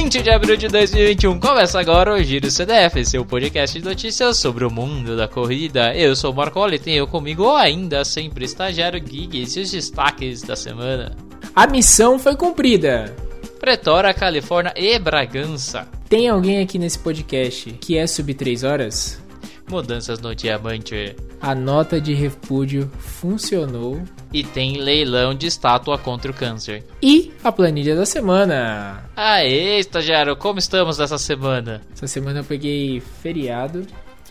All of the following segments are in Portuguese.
20 de abril de 2021, começa agora o Giro CDF, seu podcast de notícias sobre o mundo da corrida. Eu sou o Marco e tenho comigo ainda sempre estagiário Gig e os destaques da semana. A missão foi cumprida. Pretória, Califórnia e Bragança. Tem alguém aqui nesse podcast que é sub 3 horas? Mudanças no diamante. A nota de repúdio funcionou. E tem leilão de estátua contra o câncer. E a planilha da semana. Aê, estagiário, como estamos nessa semana? Essa semana eu peguei feriado.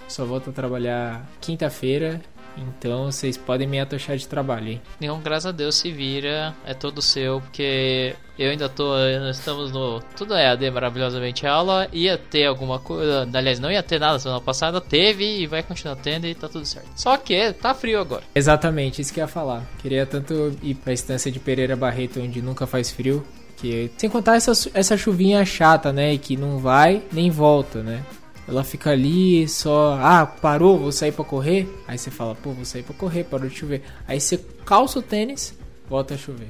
Só volto a trabalhar quinta-feira então vocês podem me atochar de trabalho, hein? Nenhum, graças a Deus, se vira. É todo seu, porque eu ainda tô. Nós estamos no. Tudo é AD maravilhosamente aula. Ia ter alguma coisa. Aliás, não ia ter nada semana passada. Teve e vai continuar tendo e tá tudo certo. Só que tá frio agora. Exatamente, isso que eu ia falar. Queria tanto ir pra estância de Pereira Barreto, onde nunca faz frio. Que, sem contar essa, essa chuvinha chata, né? E que não vai nem volta, né? Ela fica ali só, ah, parou, vou sair para correr. Aí você fala, pô, vou sair para correr, parou de chover. Aí você calça o tênis, volta a chover.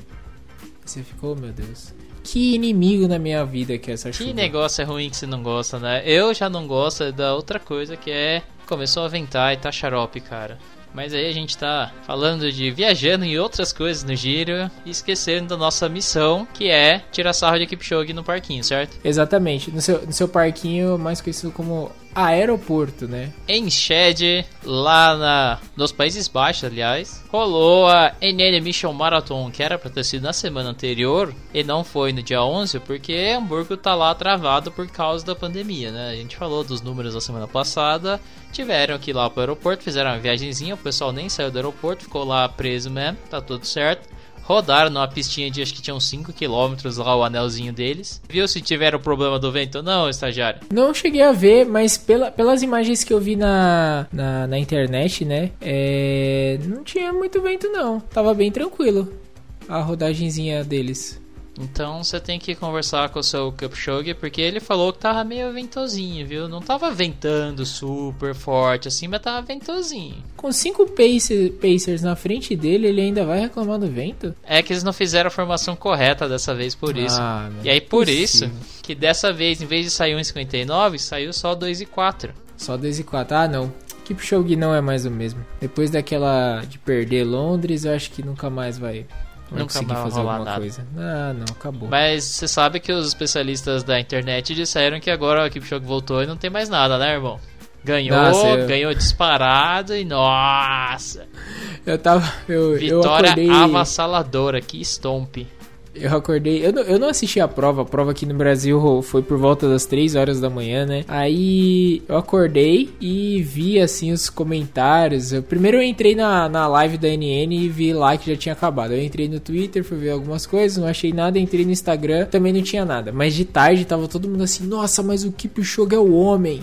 Você ficou, oh, meu Deus. Que inimigo na minha vida que é essa chuva. Que negócio é ruim que você não gosta, né? Eu já não gosto da outra coisa que é começou a ventar e tá xarope, cara. Mas aí a gente tá falando de viajando e outras coisas no giro e esquecendo da nossa missão, que é tirar sarro de show no parquinho, certo? Exatamente. No seu, no seu parquinho, mais conhecido como aeroporto, né? Em Shed, lá na, nos Países Baixos, aliás, rolou a NN Mission Marathon, que era para ter sido na semana anterior e não foi no dia 11, porque Hamburgo tá lá travado por causa da pandemia, né? A gente falou dos números da semana passada, tiveram que ir lá pro aeroporto, fizeram uma viagemzinha, o pessoal nem saiu do aeroporto, ficou lá preso mesmo, tá tudo certo rodaram numa pistinha de acho que tinham 5 km lá o anelzinho deles. Viu se tiveram problema do vento ou não, estagiário? Não cheguei a ver, mas pela, pelas imagens que eu vi na, na, na internet, né? É, não tinha muito vento não. Tava bem tranquilo a rodagenzinha deles. Então você tem que conversar com o seu Cupshog, porque ele falou que tava meio ventosinho, viu? Não tava ventando super forte assim, mas tava ventosinho. Com cinco pacer, Pacers na frente dele, ele ainda vai reclamar do vento? É que eles não fizeram a formação correta dessa vez por isso. Ah, e aí por possível. isso que dessa vez, em vez de sair 1,59, saiu só 2 e 4. Só 2 e 4. Ah, não. Kipchoge não é mais o mesmo. Depois daquela de perder Londres, eu acho que nunca mais vai não conseguir fazer alguma nada. coisa. Ah, não, acabou. Mas você sabe que os especialistas da internet disseram que agora o Kipchoge voltou e não tem mais nada, né, irmão? Ganhou, Nossa, eu... ganhou disparado e nossa. Eu tava. Eu, Vitória eu acordei... avassaladora, que stomp. Eu acordei. Eu não, eu não assisti a prova. A prova aqui no Brasil foi por volta das 3 horas da manhã, né? Aí eu acordei e vi assim os comentários. Eu, primeiro eu entrei na, na live da NN e vi lá que já tinha acabado. Eu entrei no Twitter, fui ver algumas coisas, não achei nada. Entrei no Instagram, também não tinha nada. Mas de tarde tava todo mundo assim: Nossa, mas o Kipchoge é o homem.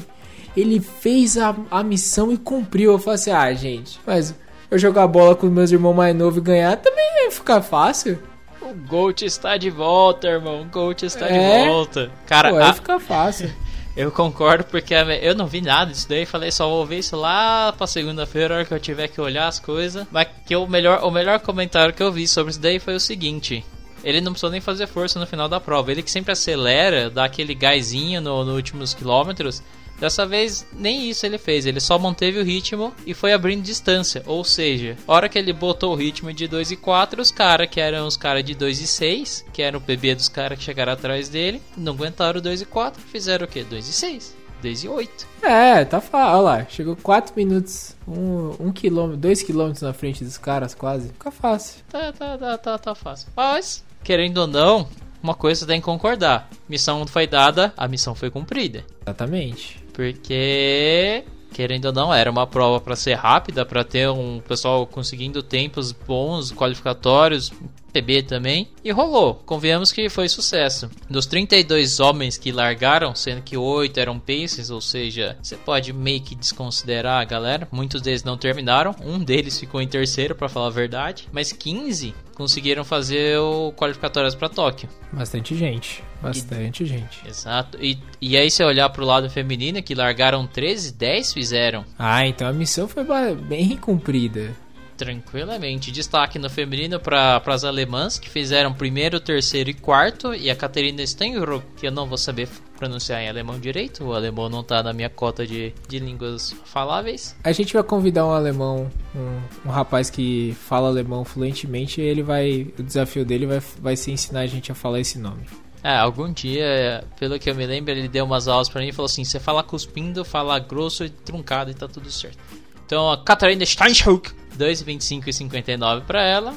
Ele fez a, a missão e cumpriu. Eu falei assim: Ah, gente, mas eu jogar bola com meus irmãos mais novos e ganhar também ia ficar fácil. O Gold está de volta, irmão. O Gold está é? de volta. Cara, Pô, a... fica fácil. Eu concordo porque eu não vi nada disso daí, falei só vou ver isso lá pra segunda-feira, a hora que eu tiver que olhar as coisas. Mas que o melhor, o melhor comentário que eu vi sobre isso daí foi o seguinte: ele não precisou nem fazer força no final da prova, ele que sempre acelera, dá aquele gásinho nos no últimos quilômetros. Dessa vez, nem isso ele fez, ele só manteve o ritmo e foi abrindo distância. Ou seja, a hora que ele botou o ritmo de 2 e 4, os caras que eram os caras de 2 e 6, que eram o PB dos caras que chegaram atrás dele, não aguentaram 2 e 4, fizeram o quê? 2 e 6. 2 e 8. É, tá fácil. Olha lá, chegou 4 minutos, 1 um, um quilômetro, 2 quilômetros na frente dos caras, quase. Fica fácil. Tá, tá, tá, tá, tá fácil. Mas, querendo ou não, uma coisa você tem que concordar. Missão foi dada, a missão foi cumprida. Exatamente. Porque querendo ou não, era uma prova para ser rápida, para ter um pessoal conseguindo tempos bons, qualificatórios, PB também, e rolou. Convenhamos que foi sucesso. Dos 32 homens que largaram, sendo que 8 eram paces, ou seja, você pode meio que desconsiderar a galera. Muitos deles não terminaram, um deles ficou em terceiro, para falar a verdade, mas 15 conseguiram fazer o qualificatórias para Tóquio. Bastante gente, bastante e, gente. Exato. E, e aí você olhar pro lado feminino que largaram 13, 10 fizeram. Ah, então a missão foi bem cumprida. Tranquilamente. Destaque no feminino para as alemãs, que fizeram primeiro, terceiro e quarto. E a Caterina Steinrock, que eu não vou saber pronunciar em alemão direito. O alemão não tá na minha cota de, de línguas faláveis. A gente vai convidar um alemão, um, um rapaz que fala alemão fluentemente. E ele vai. O desafio dele vai, vai ser ensinar a gente a falar esse nome. É, algum dia, pelo que eu me lembro, ele deu umas aulas para mim e falou assim: você fala cuspindo, fala grosso e truncado e tá tudo certo. Então a Catarina Steinschuk, 2,25 e 59 para ela.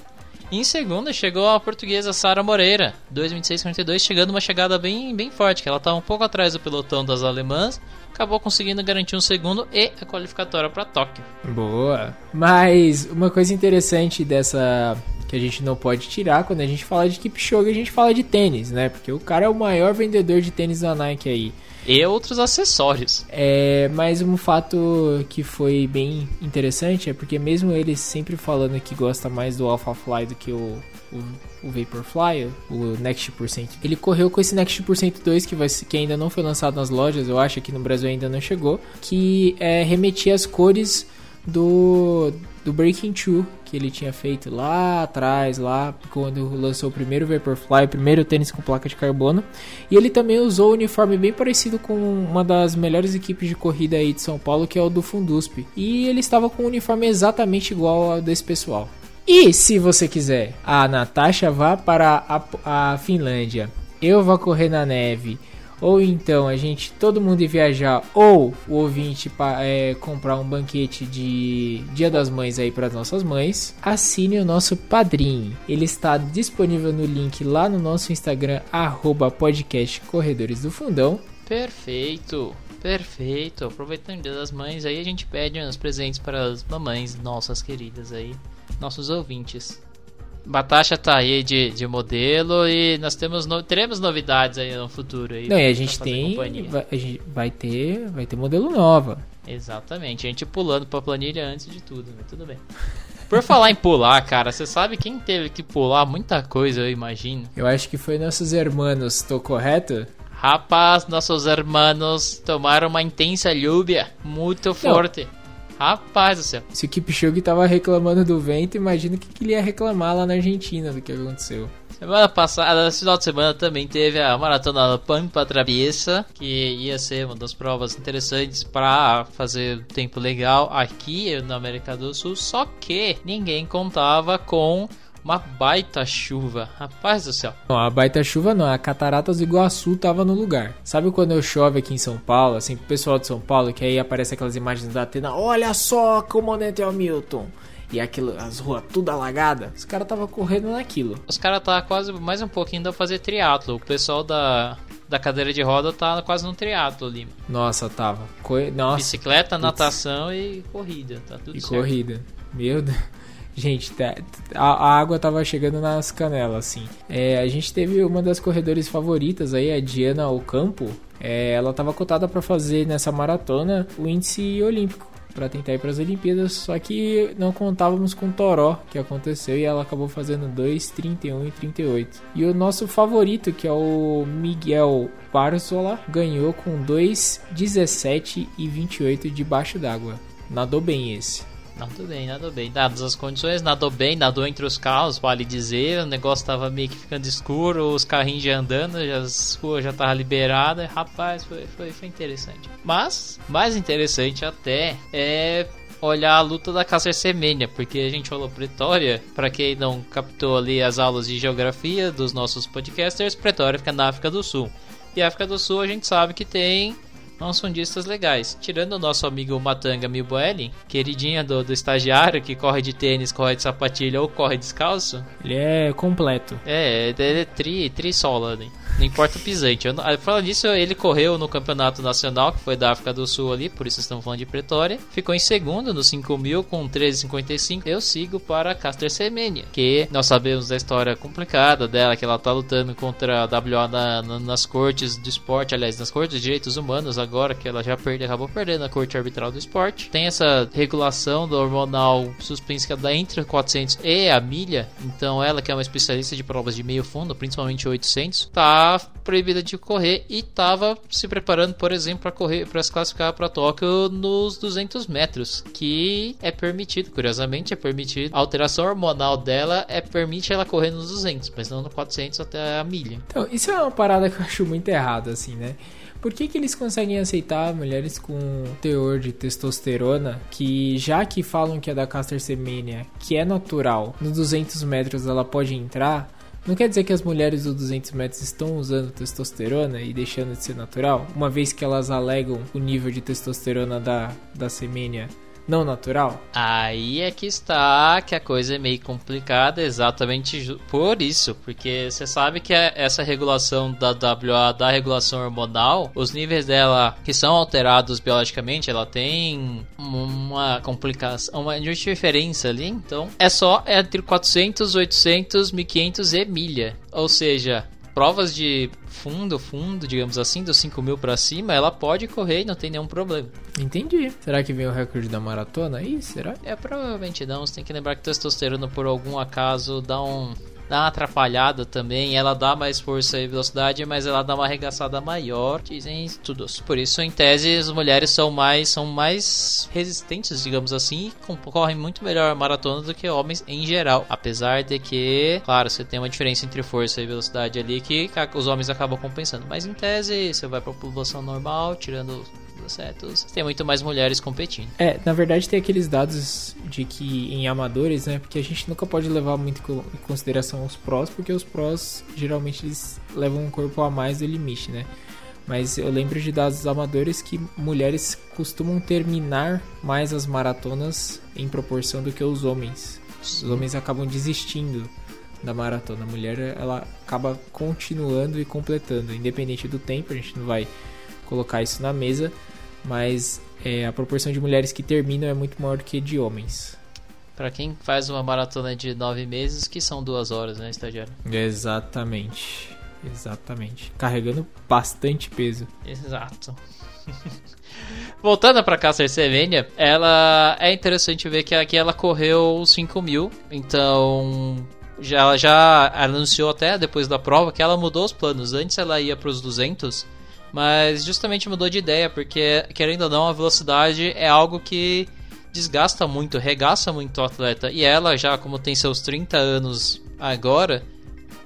E em segunda chegou a portuguesa Sara Moreira, 2,26 e 42, chegando uma chegada bem, bem forte, que ela estava um pouco atrás do pelotão das alemãs, acabou conseguindo garantir um segundo e a qualificatória para Tóquio. Boa. Mas uma coisa interessante dessa que a gente não pode tirar quando a gente fala de Kipchoge, a gente fala de tênis, né? Porque o cara é o maior vendedor de tênis da Nike aí. E outros acessórios. É, mas um fato que foi bem interessante é porque mesmo ele sempre falando que gosta mais do Alpha Fly do que o, o, o Vaporfly, o Next Percent, ele correu com esse Next Percent 2 que, vai, que ainda não foi lançado nas lojas, eu acho que no Brasil ainda não chegou, que é, remetia as cores do, do Breaking Two que ele tinha feito lá atrás, lá quando lançou o primeiro Vaporfly, o primeiro tênis com placa de carbono. E ele também usou um uniforme bem parecido com uma das melhores equipes de corrida aí de São Paulo, que é o do Fundusp. E ele estava com um uniforme exatamente igual ao desse pessoal. E se você quiser, a Natasha vá para a, a Finlândia, eu vou correr na neve ou então a gente, todo mundo ir viajar, ou o ouvinte é, comprar um banquete de Dia das Mães aí para nossas mães, assine o nosso padrinho. Ele está disponível no link lá no nosso Instagram, arroba podcast Corredores do Fundão. Perfeito, perfeito. Aproveitando o Dia das Mães, aí a gente pede uns presentes para as mamães nossas queridas aí, nossos ouvintes. Batasha tá aí de, de modelo e nós temos no, teremos novidades aí no futuro aí. Não, e a gente tem vai, a gente vai ter vai ter modelo nova. Exatamente, a gente pulando pra planilha antes de tudo, mas tudo bem. Por falar em pular, cara, você sabe quem teve que pular muita coisa, eu imagino? Eu acho que foi nossos irmãos, tô correto? Rapaz, nossos irmãos tomaram uma intensa lluvia muito forte. Não. Rapaz do céu. Se o Kipchoge tava reclamando do vento, imagina o que, que ele ia reclamar lá na Argentina do que aconteceu. Semana passada, no final de semana também teve a maratona Pampa Traviesa, que ia ser uma das provas interessantes para fazer tempo legal aqui na América do Sul, só que ninguém contava com uma baita chuva. Rapaz do céu. Não, a baita chuva não. A Cataratas do Iguaçu tava no lugar. Sabe quando chove aqui em São Paulo, assim, pro pessoal de São Paulo, que aí aparece aquelas imagens da Atena. Olha só, comandante Hamilton e aquilo, as ruas tudo alagadas, os caras tava correndo naquilo. Os caras tá quase mais um pouquinho da fazer triatlo. O pessoal da da cadeira de roda tá quase no triatlo ali. Nossa, tava. Co... Nossa. Bicicleta, natação e corrida, tá tudo e certo. E corrida. Meu Deus. Gente, tá, a, água tava chegando nas canelas, assim. É, a gente teve uma das corredoras favoritas aí, a Diana Ocampo. É, ela tava cotada para fazer nessa maratona o índice olímpico para tentar ir para as Olimpíadas, só que não contávamos com o Toró que aconteceu e ela acabou fazendo 2, 31 e 38. E o nosso favorito, que é o Miguel Barzola, ganhou com 2, 17 e 28 debaixo d'água. Nadou bem esse. Nadou bem, nadou bem. Dadas as condições, nadou bem, nadou entre os carros, vale dizer. O negócio tava meio que ficando escuro, os carrinhos já andando, já, as ruas já tava liberada. Rapaz, foi, foi, foi interessante. Mas, mais interessante até é olhar a luta da Cássio Semenya, porque a gente falou Pretória, para quem não captou ali as aulas de geografia dos nossos podcasters, Pretória fica na África do Sul. E a África do Sul a gente sabe que tem uns fundistas legais. Tirando o nosso amigo Matanga Milboeli, queridinha do, do estagiário que corre de tênis, corre de sapatilha ou corre descalço. Ele é completo. É, ele é tri, tri sola, né? Não importa o pisante. Eu, falando disso, ele correu no campeonato nacional, que foi da África do Sul ali, por isso estamos falando de Pretória. Ficou em segundo no 5 mil com 13,55. Eu sigo para Caster Semenya, que nós sabemos da história complicada dela, que ela tá lutando contra a WA na, na, nas cortes do esporte, aliás, nas cortes de direitos humanos agora que ela já perde, acabou perdendo a corte arbitral do esporte. Tem essa regulação do hormonal suspensa da entre 400 e a milha. Então ela que é uma especialista de provas de meio fundo, principalmente 800, tá proibida de correr e estava se preparando, por exemplo, para correr, para se classificar para Tóquio nos 200 metros, que é permitido, curiosamente é permitido. A alteração hormonal dela é permite ela correr nos 200, mas não no 400 até a milha. Então, isso é uma parada que eu acho muito errada, assim, né? Por que, que eles conseguem aceitar mulheres com teor de testosterona que, já que falam que é da Caster Semenya, que é natural, nos 200 metros ela pode entrar, não quer dizer que as mulheres dos 200 metros estão usando testosterona e deixando de ser natural, uma vez que elas alegam o nível de testosterona da, da semênia não natural? Aí é que está que a coisa é meio complicada exatamente por isso, porque você sabe que é essa regulação da WA, da regulação hormonal, os níveis dela que são alterados biologicamente, ela tem uma complicação, uma diferença ali, então é só entre 400, 800, 1500 e milha. Ou seja, provas de fundo, fundo, digamos assim, dos 5 mil pra cima, ela pode correr e não tem nenhum problema. Entendi. Será que vem o recorde da maratona aí? Será? É, provavelmente não. Você tem que lembrar que testosterona, por algum acaso, dá um dá uma atrapalhada também. Ela dá mais força e velocidade, mas ela dá uma arregaçada maior, dizem estudos. Por isso, em tese, as mulheres são mais, são mais resistentes, digamos assim, e correm muito melhor maratona do que homens em geral. Apesar de que, claro, você tem uma diferença entre força e velocidade ali que os homens acabam compensando. Mas em tese, você vai para a população normal, tirando certos, tem muito mais mulheres competindo. É, na verdade tem aqueles dados de que em amadores, né? Porque a gente nunca pode levar muito em consideração os prós, porque os prós geralmente eles levam um corpo a mais do limite, né? Mas eu lembro de dados amadores que mulheres costumam terminar mais as maratonas em proporção do que os homens. Os homens acabam desistindo da maratona. A mulher ela acaba continuando e completando, independente do tempo. A gente não vai colocar isso na mesa, mas é, a proporção de mulheres que terminam é muito maior do que de homens. Para quem faz uma maratona de nove meses, que são duas horas, né, estagiário? Exatamente. Exatamente. Carregando bastante peso. Exato. Voltando para Caster Semenya, ela é interessante ver que aqui ela correu 5 mil, então já, ela já anunciou até depois da prova que ela mudou os planos. Antes ela ia para os 200 mas justamente mudou de ideia, porque querendo ou não, a velocidade é algo que desgasta muito, regaça muito o atleta. E ela, já como tem seus 30 anos agora,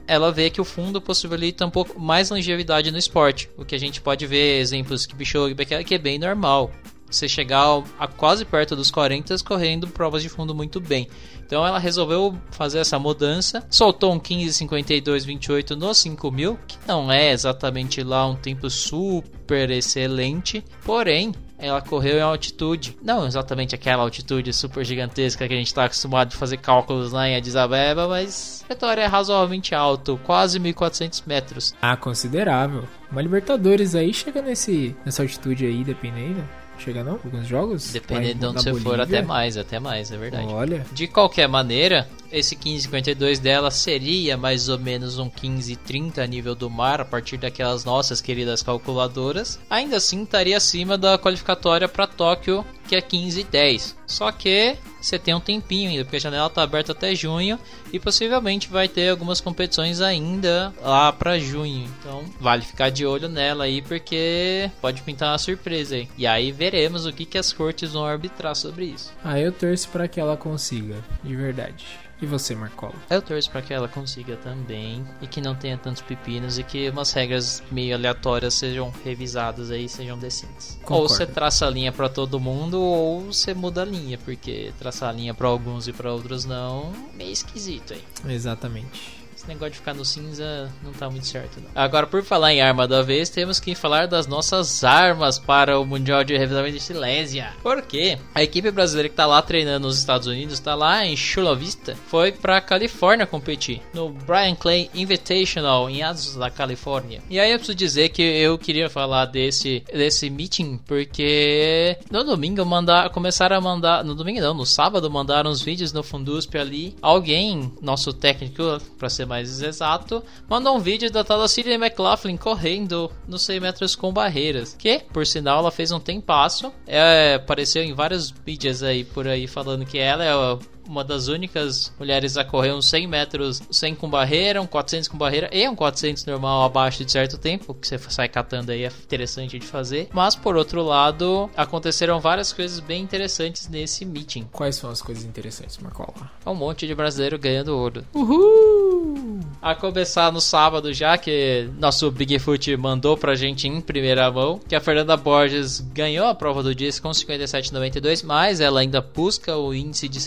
ela vê que o fundo possibilita um pouco mais longevidade no esporte. O que a gente pode ver exemplos que Bichou que é bem normal você chegar a quase perto dos 40 correndo provas de fundo muito bem. Então ela resolveu fazer essa mudança, soltou um 15:52:28 no 5000, que não é exatamente lá um tempo super excelente, porém ela correu em altitude, não exatamente aquela altitude super gigantesca que a gente está acostumado a fazer cálculos lá em Addis Abeba, mas a vitória é razoavelmente alto, quase 1400 metros. Ah, considerável. Uma Libertadores aí chega nesse, nessa altitude aí, dependendo. Chega não? Alguns jogos? Dependendo de onde você for, até mais, até mais, é verdade. Olha. De qualquer maneira, esse 1552 dela seria mais ou menos um 1530 a nível do mar, a partir daquelas nossas queridas calculadoras. Ainda assim, estaria acima da qualificatória para Tóquio, é 1510. Só que você tem um tempinho ainda, porque a janela está aberta até junho e possivelmente vai ter algumas competições ainda lá para junho. Então vale ficar de olho nela aí, porque pode pintar uma surpresa aí. E aí veremos o que, que as cortes vão arbitrar sobre isso. Ah, eu torço para que ela consiga, de verdade. E você, Marcola? Eu torço para que ela consiga também e que não tenha tantos pepinos e que umas regras meio aleatórias sejam revisadas aí, sejam decentes. Concordo. Ou você traça a linha para todo mundo ou você muda a linha, porque traçar a linha para alguns e para outros não, meio esquisito aí. Exatamente. Esse negócio de ficar no cinza não tá muito certo, não. Agora, por falar em arma da vez, temos que falar das nossas armas para o Mundial de Revezamento de Silésia. Porque a equipe brasileira que tá lá treinando nos Estados Unidos, tá lá em Chula Vista, foi pra Califórnia competir no Brian Clay Invitational em Asos da Califórnia. E aí eu preciso dizer que eu queria falar desse, desse meeting porque no domingo mandar, começaram a mandar, no domingo não, no sábado mandaram uns vídeos no Fundusp ali. Alguém, nosso técnico, pra ser mais exato, mandou um vídeo da tal Cillian McLaughlin correndo nos 100 metros com barreiras. Que, por sinal, ela fez um tempasso. É, apareceu em várias mídias aí por aí falando que ela é uma das únicas mulheres a correr uns 100 metros, 100 com barreira, um 400 com barreira e um 400 normal abaixo de certo tempo, que você sai catando aí é interessante de fazer. Mas por outro lado, aconteceram várias coisas bem interessantes nesse meeting. Quais são as coisas interessantes, Marcola? Um monte de brasileiro ganhando ouro. Uhul! A começar no sábado já, que nosso Bigfoot mandou pra gente em primeira mão, que a Fernanda Borges ganhou a prova do disco com 57,92, mas ela ainda busca o índice de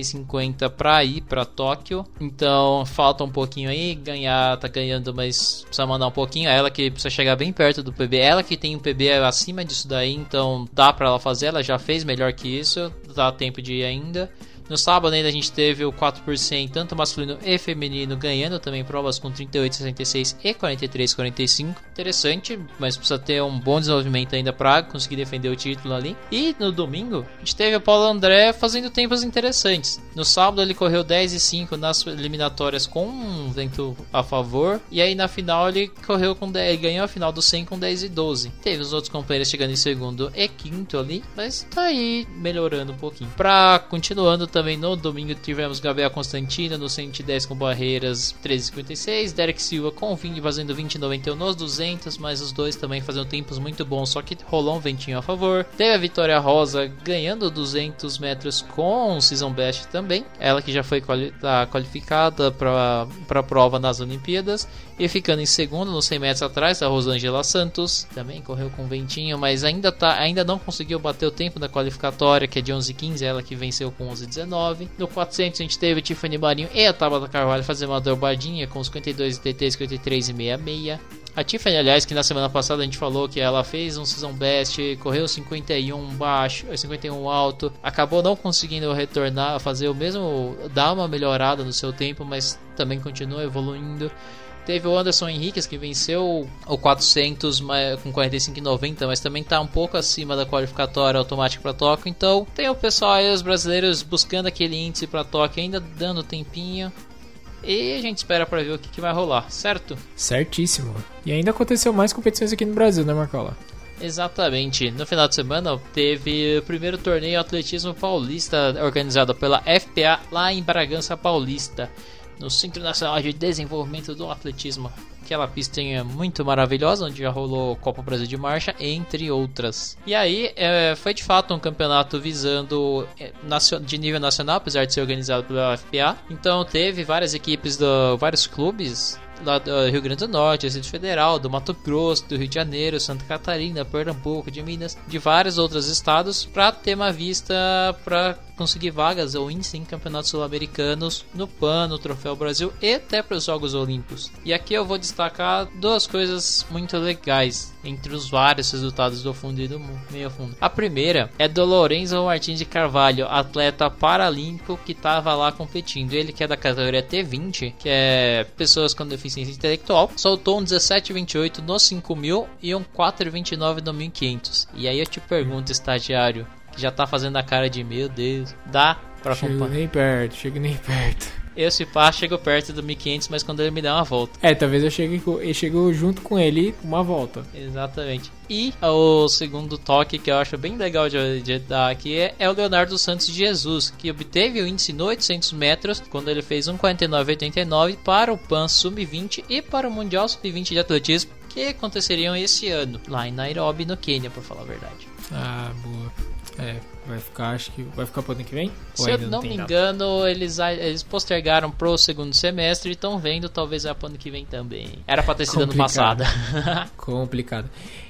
63,50 pra ir pra Tóquio. Então falta um pouquinho aí, ganhar, tá ganhando, mas precisa mandar um pouquinho. Ela que precisa chegar bem perto do PB, ela que tem um PB acima disso daí, então dá pra ela fazer, ela já fez melhor que isso, dá tempo de ir ainda. No sábado ainda a gente teve o 4%, tanto masculino e feminino, ganhando também provas com 38,66 e 43,45. Interessante, mas precisa ter um bom desenvolvimento ainda para conseguir defender o título ali. E no domingo, a gente teve o Paulo André fazendo tempos interessantes. No sábado ele correu 10 e 5 nas eliminatórias com um vento a favor. E aí na final ele correu com 10, ele ganhou a final do 100 com 10 e 12. Teve os outros companheiros chegando em segundo e quinto ali, mas tá aí melhorando um pouquinho. Pra continuando também no domingo tivemos Gabriel Constantino no 110 com barreiras 13,56, Derek Silva com 20 fazendo 20,91 nos 200, mas os dois também fazendo tempos muito bons, só que rolou um ventinho a favor. Teve a Vitória Rosa ganhando 200 metros com Season Best também, ela que já foi quali tá qualificada para a prova nas Olimpíadas e ficando em segundo nos 100 metros atrás da Rosângela Santos, também correu com ventinho, mas ainda, tá, ainda não conseguiu bater o tempo da qualificatória, que é de 11,15, ela que venceu com 11,19. No 400 a gente teve Tiffany Marinho e a Tabata Carvalho fazendo uma dobradinha com 52 TT, 53 e 66. A Tiffany, aliás, que na semana passada a gente falou que ela fez um season best, correu 51 baixo, 51 alto, acabou não conseguindo retornar, fazer o mesmo, dar uma melhorada no seu tempo, mas também continua evoluindo. Teve o Anderson Henriquez que venceu o 400 com 45,90, mas também está um pouco acima da qualificatória automática para Tóquio. Então tem o pessoal aí, os brasileiros buscando aquele índice para Tóquio, ainda dando tempinho. E a gente espera para ver o que, que vai rolar, certo? Certíssimo. E ainda aconteceu mais competições aqui no Brasil, né, Marcola? Exatamente. No final de semana teve o primeiro torneio atletismo paulista organizado pela FPA lá em Bragança Paulista no Centro Nacional de Desenvolvimento do Atletismo. Aquela pistinha muito maravilhosa, onde já rolou Copa Brasil de Marcha, entre outras. E aí, é, foi de fato um campeonato visando é, de nível nacional, apesar de ser organizado pela FPA. Então, teve várias equipes, do, vários clubes lá do Rio Grande do Norte, Distrito Federal, do Mato Grosso, do Rio de Janeiro, Santa Catarina, Pernambuco, de Minas, de vários outros estados, para ter uma vista para conseguir vagas ou índice em campeonatos sul-americanos no PAN, no Troféu Brasil e até para os Jogos Olímpicos. E aqui eu vou destacar duas coisas muito legais entre os vários resultados do fundo e do meio fundo. A primeira é do Lorenzo Martins de Carvalho, atleta paralímpico que estava lá competindo. Ele que é da categoria T20, que é pessoas com deficiência intelectual, soltou um 17,28 no 5000 e um 4,29 no 1500. E aí eu te pergunto, estagiário, já tá fazendo a cara de meu Deus. Dá pra Chego nem perto, chego nem perto. Eu, se pá, chego perto do 1500, mas quando ele me dá uma volta. É, talvez eu chegue, eu chego junto com ele uma volta. Exatamente. E o segundo toque que eu acho bem legal de, de dar aqui é, é, o Leonardo Santos de Jesus, que obteve o índice no 800 metros quando ele fez 1,49,89 para o PAN Sub-20 e para o Mundial Sub-20 de Atletismo que aconteceriam esse ano, lá em Nairobi, no Quênia, por falar a verdade. Ah, boa. É, vai ficar, acho que vai ficar pro ano que vem? Se eu não, não me engano, eles, eles postergaram pro segundo semestre e estão vendo, talvez é pro ano que vem também. Era pra ter sido ano passado. Complicado.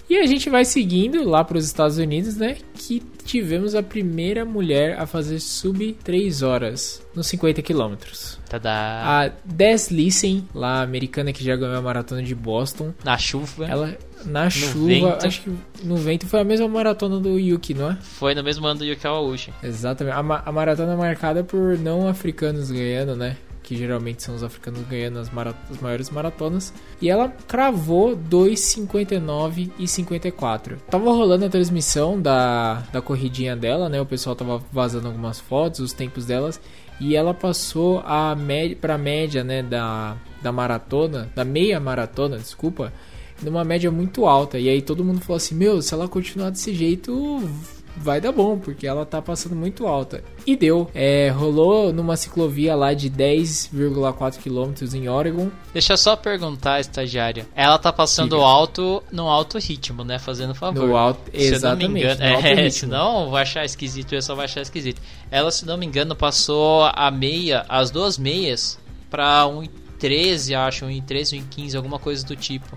E a gente vai seguindo lá para os Estados Unidos, né? Que tivemos a primeira mulher a fazer sub 3 horas nos 50 quilômetros. A Des Lissen, lá americana que já ganhou a maratona de Boston. Na chuva. Ela na chuva, vento. acho que no vento foi a mesma maratona do Yuki, não é? Foi no mesmo ano do Yuki Awauchi. Exatamente. A, ma a maratona marcada por não africanos ganhando, né? Que geralmente são os africanos ganhando as, as maiores maratonas. E ela cravou 2,59 e 54. Tava rolando a transmissão da, da corridinha dela, né? O pessoal tava vazando algumas fotos, os tempos delas. e ela passou a média para média, né, da, da maratona, da meia maratona, desculpa, numa média muito alta. E aí todo mundo falou assim: "Meu, se ela continuar desse jeito, vai dar bom, porque ela tá passando muito alta. E deu. É, rolou numa ciclovia lá de 10,4 km em Oregon. Deixa eu só perguntar, estagiária. Ela tá passando alto no alto ritmo, né? Fazendo favor. No alto, exatamente. Se não me engano, é, senão vai achar esquisito, eu só vai achar esquisito. Ela, se não me engano, passou a meia, as duas meias pra 1,13, acho, 1,13, 1,15, alguma coisa do tipo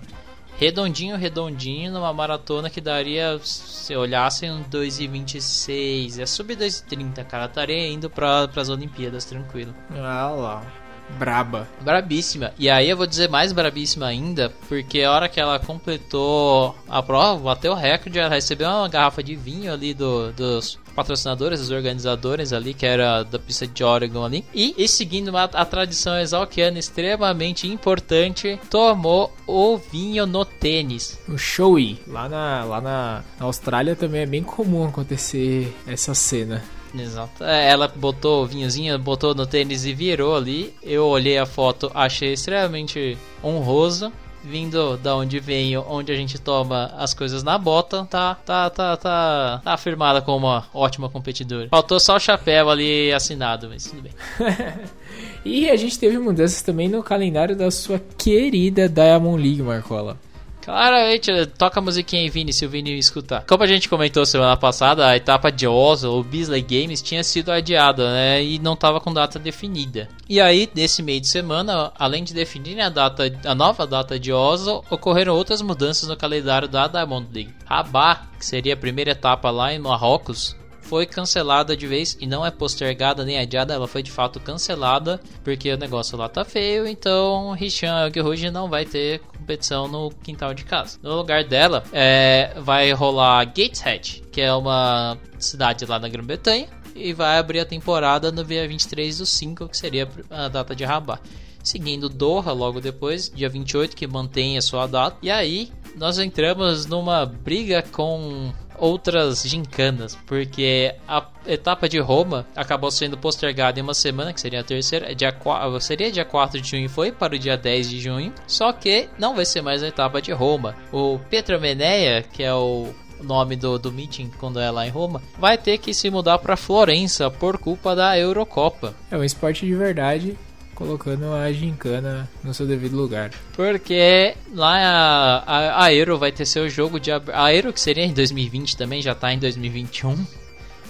redondinho, redondinho, numa maratona que daria, se olhassem, um 2,26. É sub 2,30, cara. Estaria indo para as Olimpíadas, tranquilo. Ah lá. Braba. Brabíssima. E aí eu vou dizer mais brabíssima ainda, porque a hora que ela completou a prova, bateu o recorde, ela recebeu uma garrafa de vinho ali do, dos patrocinadores, dos organizadores ali, que era da pista de Oregon ali. E, e seguindo uma, a tradição exalquiana extremamente importante, tomou o vinho no tênis. O showy. Lá na, lá na, na Austrália também é bem comum acontecer essa cena. Exato. É, ela botou o vinhozinho, botou no tênis e virou ali. Eu olhei a foto, achei extremamente honroso vindo da onde venho, onde a gente toma as coisas na bota, tá, tá, tá, tá, tá afirmada como uma ótima competidora. Faltou só o chapéu ali assinado, mas tudo bem. e a gente teve mudanças também no calendário da sua querida Diamond League, Marcola. Claramente, toca a musiquinha aí, Vini, se o Vini escutar. Como a gente comentou semana passada, a etapa de Oslo, o Bisley Games, tinha sido adiada, né? E não estava com data definida. E aí, nesse meio de semana, além de definirem a data, a nova data de Oslo, ocorreram outras mudanças no calendário da Diamond League. Rabat, que seria a primeira etapa lá em Marrocos, foi cancelada de vez e não é postergada nem adiada, ela foi de fato cancelada porque o negócio lá tá feio, então Richan Elgruge não vai ter competição no quintal de casa. No lugar dela, é, vai rolar Gateshead, que é uma cidade lá na Grã-Bretanha, e vai abrir a temporada no dia 23 do 5, que seria a data de Rabat. Seguindo Doha logo depois, dia 28, que mantém a sua data. E aí, nós entramos numa briga com outras gincanas, porque a etapa de Roma acabou sendo postergada em uma semana, que seria a terceira, dia 4, seria dia 4 de junho foi para o dia 10 de junho, só que não vai ser mais a etapa de Roma. O Pietro Meneia, que é o nome do, do meeting quando é lá em Roma, vai ter que se mudar para Florença por culpa da Eurocopa. É um esporte de verdade colocando a gincana no seu devido lugar. Porque lá a, a, a Euro vai ter seu jogo de. A Euro, que seria em 2020 também, já está em 2021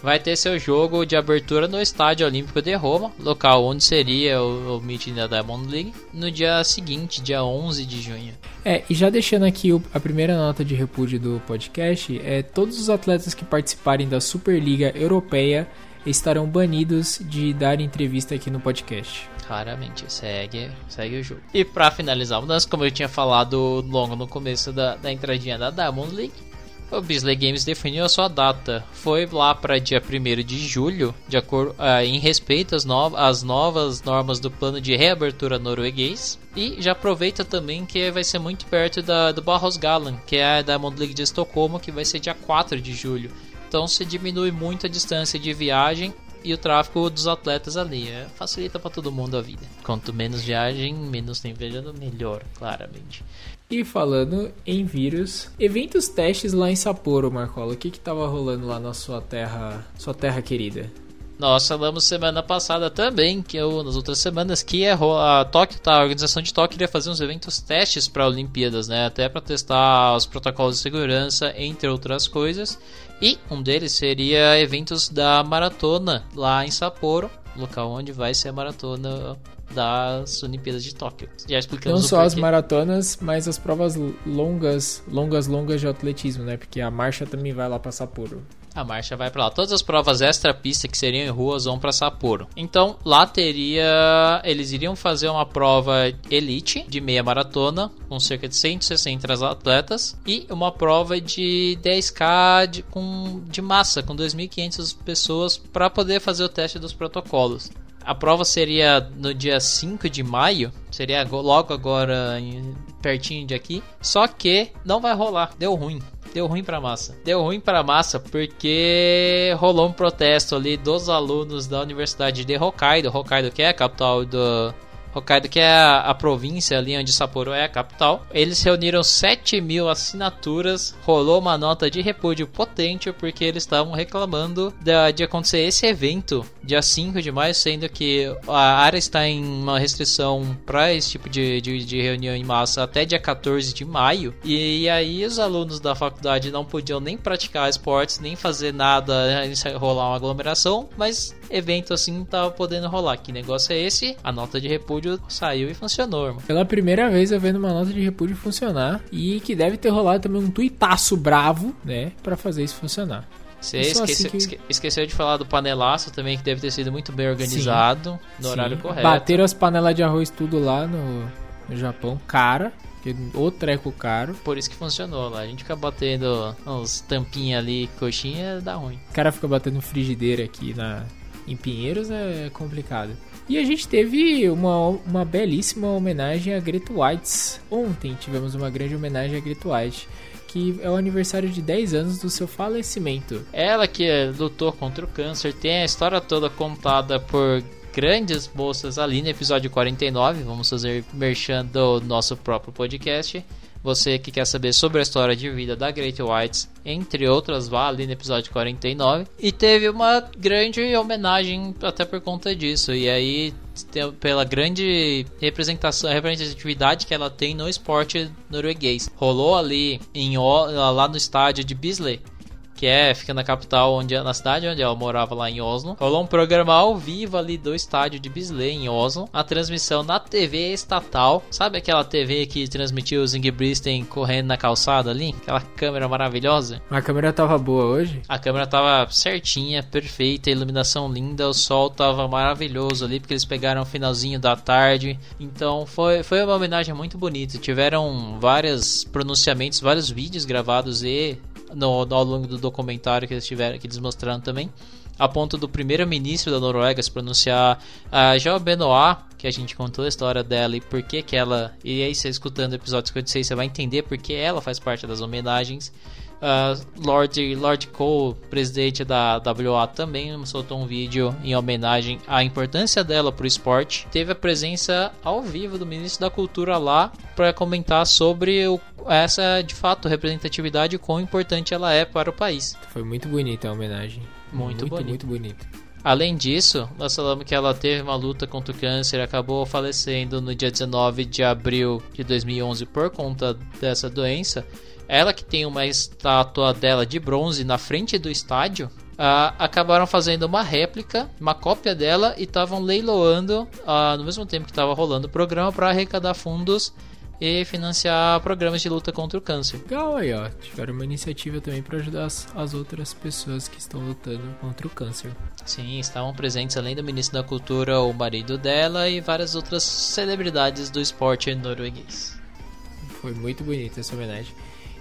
vai ter seu jogo de abertura no Estádio Olímpico de Roma, local onde seria o, o meeting da Diamond League, no dia seguinte, dia 11 de junho. É, e já deixando aqui o, a primeira nota de repúdio do podcast, é todos os atletas que participarem da Superliga Europeia estarão banidos de dar entrevista aqui no podcast claramente segue, segue o jogo. E para finalizar como eu tinha falado logo no começo da, da entradinha da Diamond League, o Bisley Games definiu a sua data. Foi lá para dia 1 de julho, de acordo, uh, em respeito às, no às novas normas do plano de reabertura norueguês. E já aproveita também que vai ser muito perto da, do Barros Galan, que é a Diamond League de Estocolmo, que vai ser dia 4 de julho. Então se diminui muito a distância de viagem e o tráfego dos atletas ali. É, facilita para todo mundo a vida. Quanto menos viagem, menos tem viajando, melhor, claramente. E falando em vírus, eventos testes lá em Sapporo, Marcola, o que que tava rolando lá na sua terra, sua terra querida? Nós falamos semana passada também, que eu, nas outras semanas, que a, a Tóquio, tá, a organização de Tóquio iria fazer uns eventos testes para Olimpíadas, né? Até para testar os protocolos de segurança, entre outras coisas. E um deles seria eventos da maratona lá em Sapporo, local onde vai ser a maratona das Olimpíadas de Tóquio. Já explicamos Não só as maratonas, mas as provas longas, longas, longas de atletismo, né? Porque a marcha também vai lá para Sapporo a marcha vai para lá. Todas as provas extra-pista que seriam em ruas vão para Sapporo. Então, lá teria. Eles iriam fazer uma prova elite de meia maratona, com cerca de 160 atletas, e uma prova de 10K de, com, de massa, com 2.500 pessoas, para poder fazer o teste dos protocolos. A prova seria no dia 5 de maio, seria logo agora pertinho de aqui. Só que não vai rolar, deu ruim. Deu ruim pra massa. Deu ruim pra massa porque rolou um protesto ali dos alunos da Universidade de Hokkaido, Hokkaido que é a capital do Hokkaido, que é a, a, província ali onde Sapporo é a capital. Eles reuniram 7 mil assinaturas, rolou uma nota de repúdio potente porque eles estavam reclamando de, de acontecer esse evento dia 5 de maio, sendo que a área está em uma restrição para esse tipo de, de, de, reunião em massa até dia 14 de maio. E, e, aí os alunos da faculdade não podiam nem praticar esportes, nem fazer nada, rolar uma aglomeração, mas evento assim tava podendo rolar. Que negócio é esse? A nota de repúdio saiu e funcionou, irmão. Pela primeira vez eu vendo uma nota de repúdio funcionar e que deve ter rolado também um tuitaço bravo, né, para fazer isso funcionar. Você esqueceu, assim que... esqueceu, de falar do panelaço também, que deve ter sido muito bem organizado, Sim. no horário Sim. correto. Bateram as panelas de arroz tudo lá no, no Japão, cara. Que o treco caro. Por isso que funcionou lá. A gente fica batendo uns tampinhas ali, coxinha, dá ruim. O cara fica batendo frigideira aqui na, em Pinheiros é complicado. E a gente teve uma, uma belíssima homenagem a Greta White. Ontem tivemos uma grande homenagem a Greta White que é o aniversário de 10 anos do seu falecimento. Ela que lutou contra o câncer, tem a história toda contada por grandes moças ali no episódio 49. Vamos fazer merchan do nosso próprio podcast. Você que quer saber sobre a história de vida da Great Whites, entre outras, vá ali no episódio 49. E teve uma grande homenagem até por conta disso. E aí, pela grande representação, representatividade que ela tem no esporte norueguês. Rolou ali em, lá no estádio de Bisley que é, fica na capital, onde na cidade onde ela morava lá em Oslo. Rolou um programa ao vivo ali do estádio de Bisley em Oslo, a transmissão na TV estatal. Sabe aquela TV que transmitiu os Ingebrigtsen correndo na calçada ali? Aquela câmera maravilhosa? A câmera tava boa hoje? A câmera tava certinha, perfeita, iluminação linda, o sol tava maravilhoso ali porque eles pegaram o finalzinho da tarde. Então foi, foi uma homenagem muito bonita. Tiveram vários pronunciamentos, vários vídeos gravados e no, ao longo do documentário que eles tiveram, que eles mostraram também, a ponto do primeiro-ministro da Noruega se pronunciar a João Benoit, que a gente contou a história dela e por que que ela, e aí você escutando o episódio 56, você vai entender por que ela faz parte das homenagens. Uh, Lord, Lord Cole, presidente da WA, também soltou um vídeo em homenagem à importância dela para o esporte. Teve a presença ao vivo do ministro da Cultura lá para comentar sobre o, essa, de fato, representatividade e quão importante ela é para o país. Foi muito bonita a homenagem. Muito, muito bonito. Muito bonito. Além disso, nós falamos que ela teve uma luta contra o câncer e acabou falecendo no dia 19 de abril de 2011 por conta dessa doença. Ela que tem uma estátua dela de bronze na frente do estádio, uh, acabaram fazendo uma réplica, uma cópia dela e estavam leiloando uh, no mesmo tempo que estava rolando o programa para arrecadar fundos e financiar programas de luta contra o câncer. Legal aí, ó. Tiveram uma iniciativa também para ajudar as, as, outras pessoas que estão lutando contra o câncer. Sim, estavam presentes além do ministro da Cultura, o marido dela e várias outras celebridades do esporte norueguês. Foi muito bonita essa homenagem.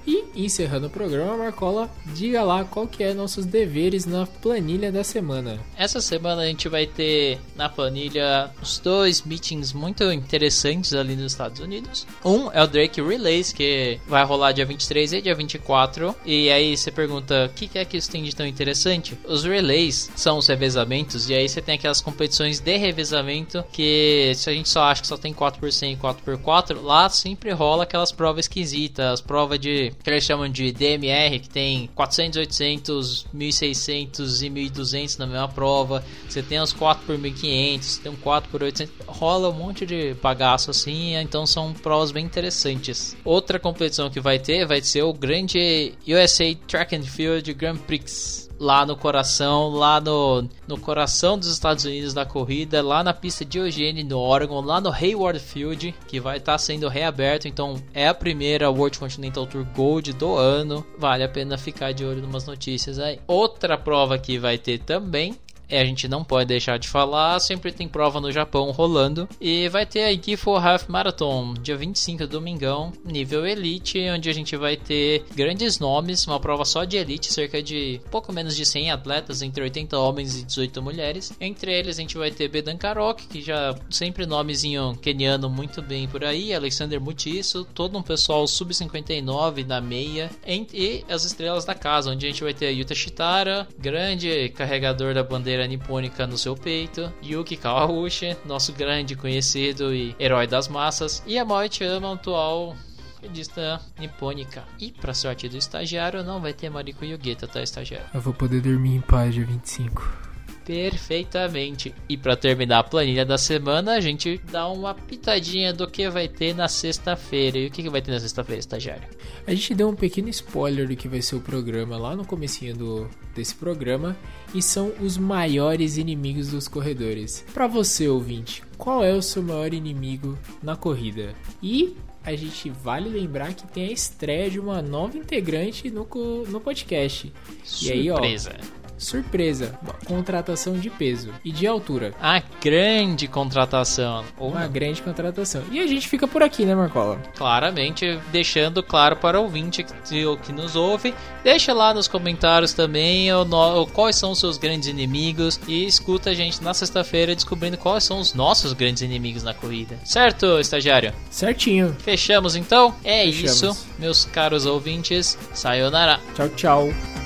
E encerrando o programa, Marcola, diga lá qual que é nossos deveres na planilha da semana. Essa semana a gente vai ter na planilha os dois meetings muito interessantes ali nos Estados Unidos. Um é o Drake Relays, que vai rolar dia 23 e dia 24. E aí você pergunta, o que é que isso tem de tão interessante? Os relays são os revezamentos, e aí você tem aquelas competições de revezamento que se a gente só acha que só tem 4x100 e 4x4, lá sempre rola aquelas provas esquisitas, provas de que eles chamam de DMR, que tem 400, 800, 1600 e 1200 na mesma prova. Você tem os 4 por 1500, você tem um 4 por 800, rola um monte de bagaço assim, então são provas bem interessantes. Outra competição que vai ter vai ser o grande USA Track and Field Grand Prix lá no coração, lá no, no coração dos Estados Unidos da corrida, lá na pista de Eugene, no Oregon, lá no Hayward Field, que vai estar tá sendo reaberto. Então é a primeira World Continental Tour Gold do ano. Vale a pena ficar de olho em umas notícias aí. Outra prova que vai ter também é, a gente não pode deixar de falar, sempre tem prova no Japão rolando. E vai ter a Gifu Half Marathon, dia 25, domingão, nível Elite, onde a gente vai ter grandes nomes, uma prova só de Elite, cerca de pouco menos de 100 atletas, entre 80 homens e 18 mulheres. Entre eles a gente vai ter Bedan Karok, que já sempre nomezinho keniano muito bem por aí, Alexander Mutisso, todo um pessoal sub-59 na meia, e as estrelas da casa, onde a gente vai ter a Yuta Shitara, grande carregador da bandeira nipônica no seu peito, Yuki Kawauchi, nosso grande conhecido e herói das massas, e a Maoi Chama, atual pedista nipônica. E pra sorte do estagiário, não vai ter Mariko Yugeta, tá, estagiário? Eu vou poder dormir em paz dia 25 perfeitamente. E para terminar a planilha da semana, a gente dá uma pitadinha do que vai ter na sexta-feira. E o que, que vai ter na sexta-feira, estagiário? A gente deu um pequeno spoiler do que vai ser o programa lá no comecinho do, desse programa. E são os maiores inimigos dos corredores. Para você, ouvinte, qual é o seu maior inimigo na corrida? E a gente vale lembrar que tem a estreia de uma nova integrante no, no podcast. Surpresa. E aí, ó, Surpresa, contratação de peso e de altura. A grande contratação. Uma não. grande contratação. E a gente fica por aqui, né, Marcola? Claramente, deixando claro para o ouvinte que, que nos ouve, deixa lá nos comentários também o, no, quais são os seus grandes inimigos e escuta a gente na sexta-feira descobrindo quais são os nossos grandes inimigos na corrida. Certo, estagiário? Certinho. Fechamos então? É Fechamos. isso, meus caros ouvintes. Sayonara. Tchau, tchau.